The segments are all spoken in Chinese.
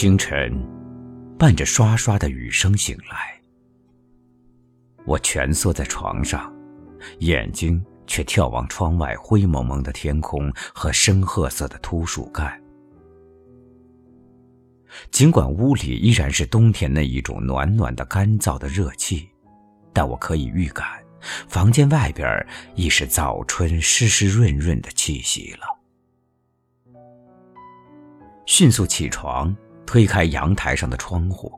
清晨，伴着刷刷的雨声醒来，我蜷缩在床上，眼睛却眺望窗外灰蒙蒙的天空和深褐色的秃树干。尽管屋里依然是冬天那一种暖暖的、干燥的热气，但我可以预感，房间外边已是早春湿湿润润的气息了。迅速起床，推开阳台上的窗户。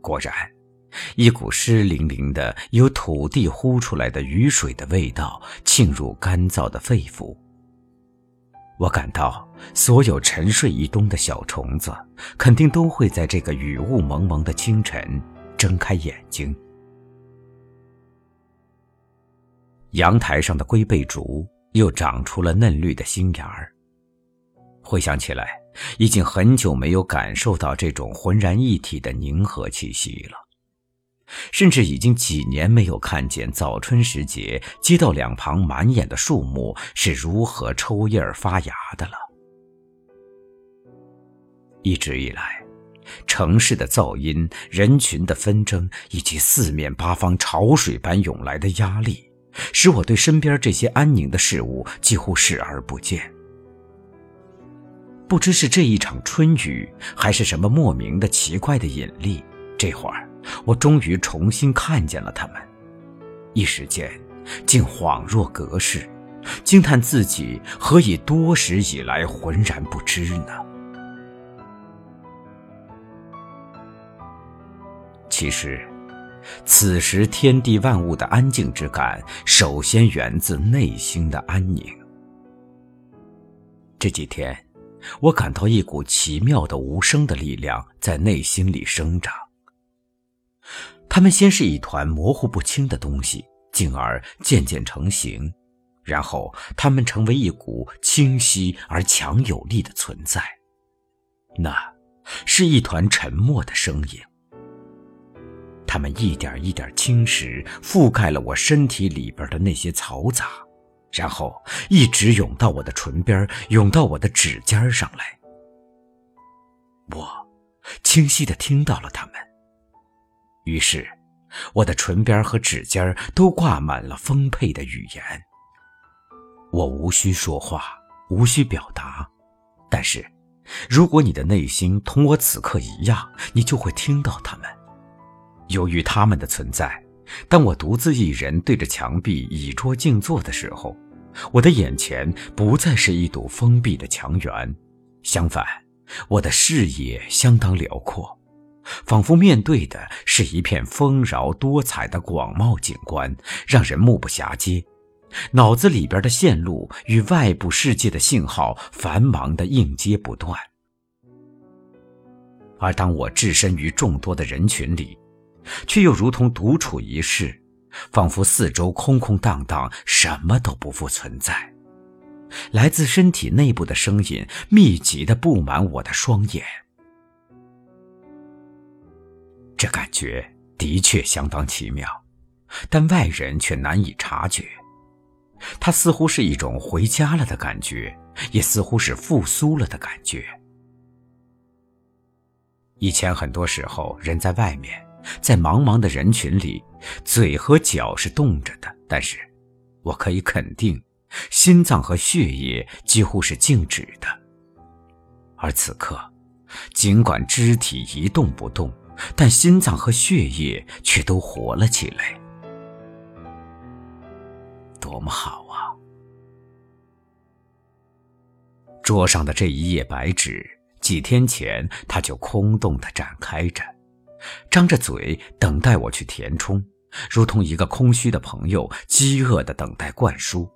果然，一股湿淋淋的、由土地呼出来的雨水的味道沁入干燥的肺腑。我感到，所有沉睡一冬的小虫子，肯定都会在这个雨雾蒙蒙的清晨睁开眼睛。阳台上的龟背竹又长出了嫩绿的新芽儿。回想起来，已经很久没有感受到这种浑然一体的凝和气息了。甚至已经几年没有看见早春时节街道两旁满眼的树木是如何抽叶儿发芽的了。一直以来，城市的噪音、人群的纷争以及四面八方潮水般涌来的压力，使我对身边这些安宁的事物几乎视而不见。不知是这一场春雨，还是什么莫名的奇怪的引力，这会儿。我终于重新看见了他们，一时间竟恍若隔世，惊叹自己何以多时以来浑然不知呢？其实，此时天地万物的安静之感，首先源自内心的安宁。这几天，我感到一股奇妙的无声的力量在内心里生长。它们先是一团模糊不清的东西，进而渐渐成型，然后它们成为一股清晰而强有力的存在。那，是一团沉默的声音。它们一点一点侵蚀、覆盖了我身体里边的那些嘈杂，然后一直涌到我的唇边，涌到我的指尖上来。我清晰的听到了它们。于是，我的唇边和指尖都挂满了丰沛的语言。我无需说话，无需表达，但是，如果你的内心同我此刻一样，你就会听到他们。由于他们的存在，当我独自一人对着墙壁倚桌静坐的时候，我的眼前不再是一堵封闭的墙垣，相反，我的视野相当辽阔。仿佛面对的是一片丰饶多彩的广袤景观，让人目不暇接。脑子里边的线路与外部世界的信号繁忙的应接不断。而当我置身于众多的人群里，却又如同独处一室，仿佛四周空空荡荡，什么都不复存在。来自身体内部的声音密集的布满我的双眼。这感觉的确相当奇妙，但外人却难以察觉。它似乎是一种回家了的感觉，也似乎是复苏了的感觉。以前很多时候，人在外面，在茫茫的人群里，嘴和脚是动着的，但是，我可以肯定，心脏和血液几乎是静止的。而此刻，尽管肢体一动不动。但心脏和血液却都活了起来，多么好啊！桌上的这一页白纸，几天前它就空洞的展开着，张着嘴等待我去填充，如同一个空虚的朋友饥饿的等待灌输。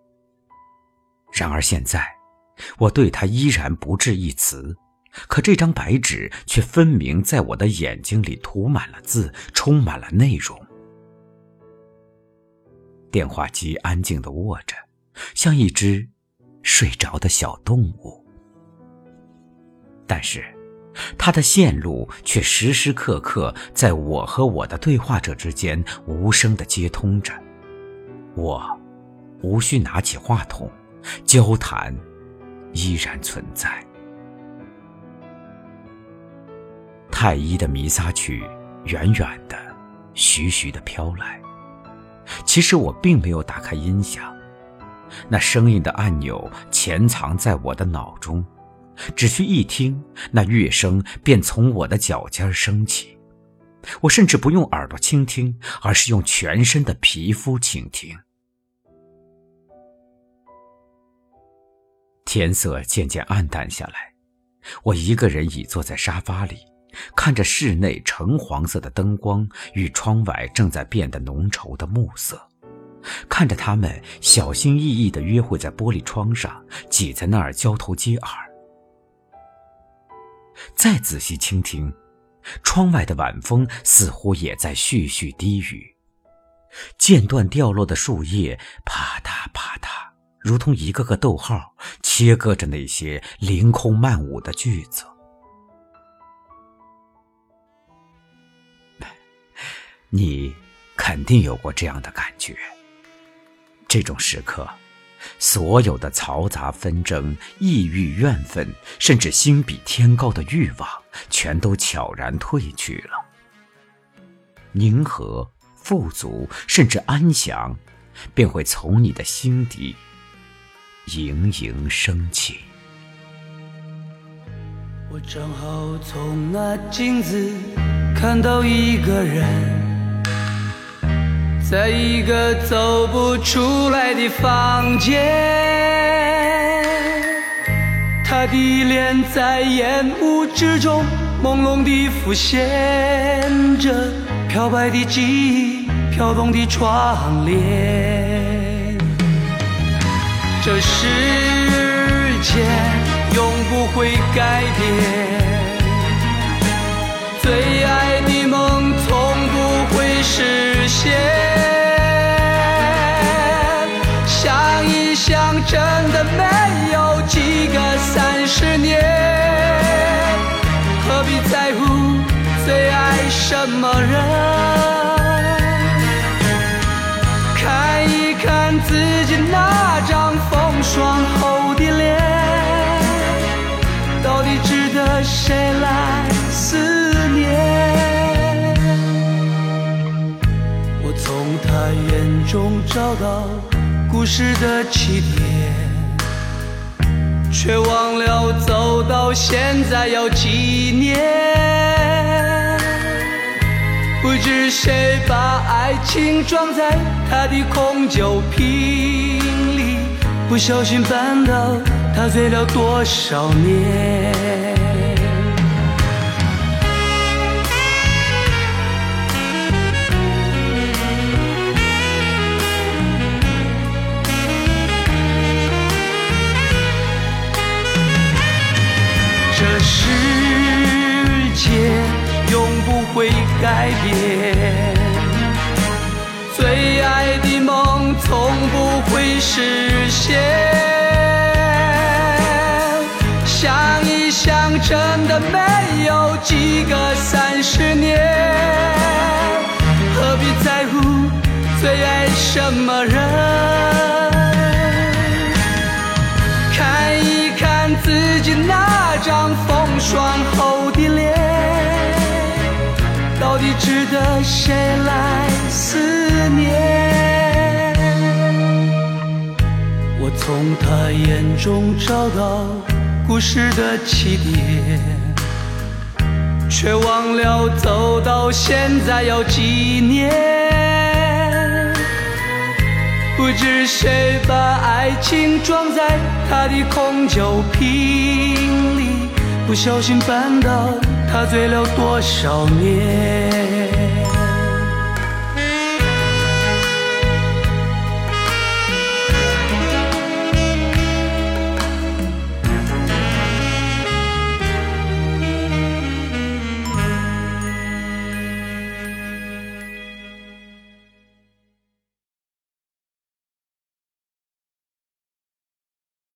然而现在，我对他依然不置一词。可这张白纸却分明在我的眼睛里涂满了字，充满了内容。电话机安静的握着，像一只睡着的小动物。但是，它的线路却时时刻刻在我和我的对话者之间无声的接通着。我无需拿起话筒，交谈依然存在。太一的弥撒曲远远的、徐徐的飘来。其实我并没有打开音响，那声音的按钮潜藏在我的脑中，只需一听，那乐声便从我的脚尖升起。我甚至不用耳朵倾听，而是用全身的皮肤倾听。天色渐渐暗淡下来，我一个人倚坐在沙发里，看着室内橙黄色的灯光与窗外正在变得浓稠的暮色，看着他们小心翼翼地约会在玻璃窗上，挤在那儿交头接耳。再仔细倾听。窗外的晚风似乎也在絮絮低语，间断掉落的树叶啪嗒啪嗒，如同一个个逗号，切割着那些凌空漫舞的句子。你肯定有过这样的感觉，这种时刻。所有的嘈杂纷争、抑郁怨愤，甚至心比天高的欲望，全都悄然褪去了。宁和、富足，甚至安详，便会从你的心底盈盈升起。我正好从那镜子看到一个人。在一个走不出来的房间，他的脸在烟雾之中朦胧地浮现着，飘白的记忆，飘动的窗帘。这世界永不会改变，什么人？看一看自己那张风霜后的脸，到底值得谁来思念？我从他眼中找到。故事的起点，却忘了走到现在要几年。不知谁把爱情装在他的空酒瓶里，不小心绊倒，他醉了多少年。改变，最爱的梦从不会实现。想一想，真的没有几个三十年，何必在乎最爱什么人？看一看自己那张风霜的谁来思念？我从他眼中找到故事的起点，却忘了走到现在要几年。不知谁把爱情装在他的空酒瓶里，不小心绊倒。他醉了多少年？